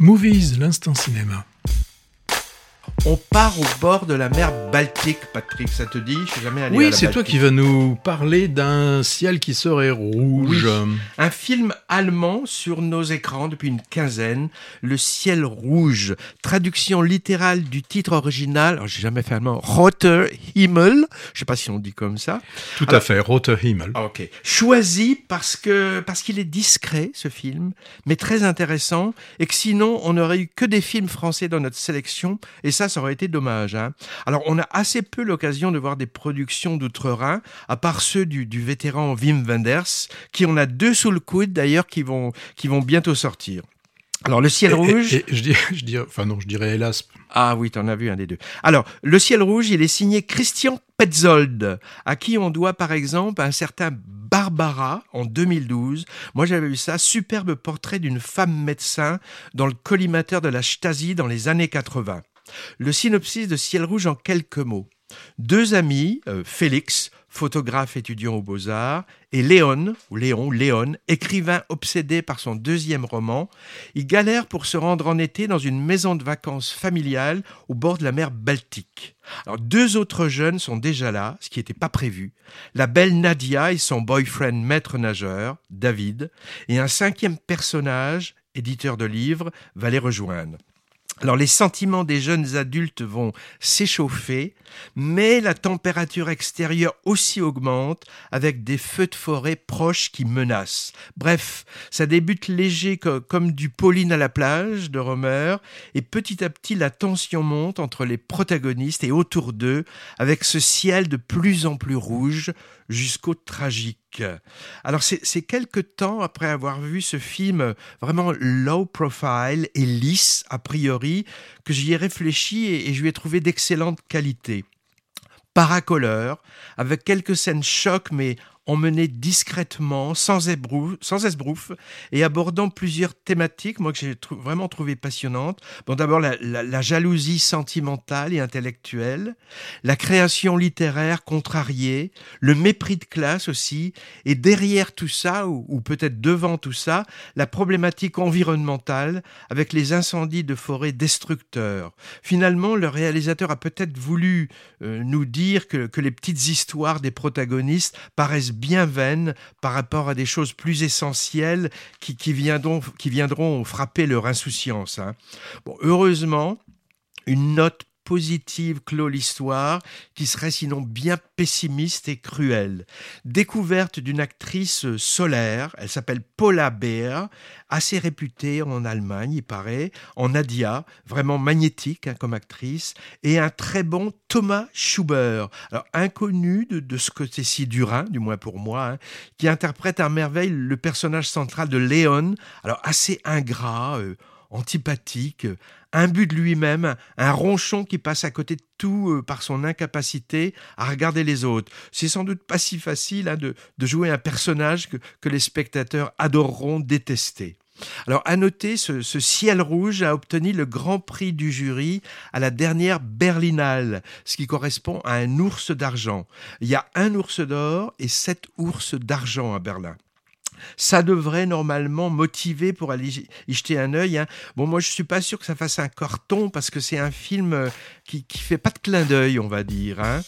Movies, l'instant cinéma. On part au bord de la mer Baltique, Patrick, ça te dit? Je suis jamais allé Oui, c'est toi qui vas nous parler d'un ciel qui serait rouge. Un film allemand sur nos écrans depuis une quinzaine, Le ciel rouge. Traduction littérale du titre original, alors j'ai jamais fait allemand, Roter Himmel, je sais pas si on dit comme ça. Tout à fait, Roter Himmel. Ah, Ok. Choisi parce que parce qu'il est discret ce film, mais très intéressant, et que sinon on n'aurait eu que des films français dans notre sélection, et ça, ça aurait été dommage. hein. Alors on a assez peu l'occasion de voir des productions d'outre-Rhin, à part ceux du, du vétéran Wim Wenders, qui en a deux sous le coude d'ailleurs, qui vont qui vont bientôt sortir. Alors le ciel Et- rouge. Et, et je dirais, je dirais, enfin non, je dirais hélas. Ah oui, t'en as vu un des deux. Alors, Le ciel rouge, il est signé Christian Petzold, à qui on doit par exemple un certain Barbara en 2012. Moi j'avais vu ça, superbe portrait d'une femme médecin dans le collimateur de la Stasi dans les années 80. Le synopsis de Ciel rouge en quelques mots. Deux amis, euh, Félix, photographe étudiant aux Beaux-Arts, et Léon, ou Léon, Léon, écrivain obsédé par son deuxième roman, ils galèrent pour se rendre en été dans une maison de vacances familiale au bord de la mer Baltique. Alors, deux autres jeunes sont déjà là, ce qui n'était pas prévu. La belle Nadia et son boyfriend maître nageur, David, et un cinquième personnage, éditeur de livres, va les rejoindre. Alors les sentiments des jeunes adultes vont s'échauffer, mais la température extérieure aussi augmente avec des feux de forêt proches qui menacent. Bref, ça débute léger co- comme du Pauline à la plage de Romer, et petit à petit la tension monte entre les protagonistes et autour d'eux, avec ce ciel de plus en plus rouge jusqu'au tragique. Alors c'est c'est quelque temps après avoir vu ce film vraiment low profile et lisse a priori que j'y ai réfléchi et, je lui ai trouvé d'excellente qualité. Paracoleur, avec quelques scènes chocs mais emmenées discrètement, sans, ébrouf, esbrouf, et abordant plusieurs thématiques, moi que j'ai vraiment trouvé passionnantes. Bon, d'abord la, jalousie sentimentale et intellectuelle, la création littéraire contrariée, le mépris de classe aussi, et derrière tout ça, ou, ou peut-être devant tout ça, la problématique environnementale avec les incendies de forêt destructeurs. Finalement, le réalisateur a peut-être voulu euh, nous dire que, que les petites histoires des protagonistes paraissent bien vaines par rapport à des choses plus essentielles qui, qui viendront, qui viendront frapper leur insouciance. hein. Bon, heureusement, une note positive clôt l'histoire, qui serait sinon bien pessimiste et cruelle. Découverte d'une actrice solaire, elle s'appelle Paula Beer, assez réputée en Allemagne, il paraît, en Nadia, vraiment magnétique hein, comme actrice, et un très bon Thomas Schubert, alors inconnu de, de ce côté-ci du Rhin, du moins pour moi, hein, qui interprète à merveille le personnage central de Léon, alors assez ingrat, euh, antipathique, imbu de lui-même, un ronchon qui passe à côté de tout euh, par son incapacité à regarder les autres. C'est sans doute pas si facile hein, de, jouer un personnage que, les spectateurs adoreront détester. Alors, à noter, ce ciel rouge a obtenu le grand prix du jury à la dernière Berlinale, ce qui correspond à un ours d'argent. Il y a un ours d'or et sept ours d'argent à Berlin. Ça devrait normalement motiver pour aller y- jeter un œil. hein. Bon, moi, je suis pas sûr que ça fasse un carton parce que c'est un film euh, qui, qui fait pas de clin d'œil, on va dire. hein.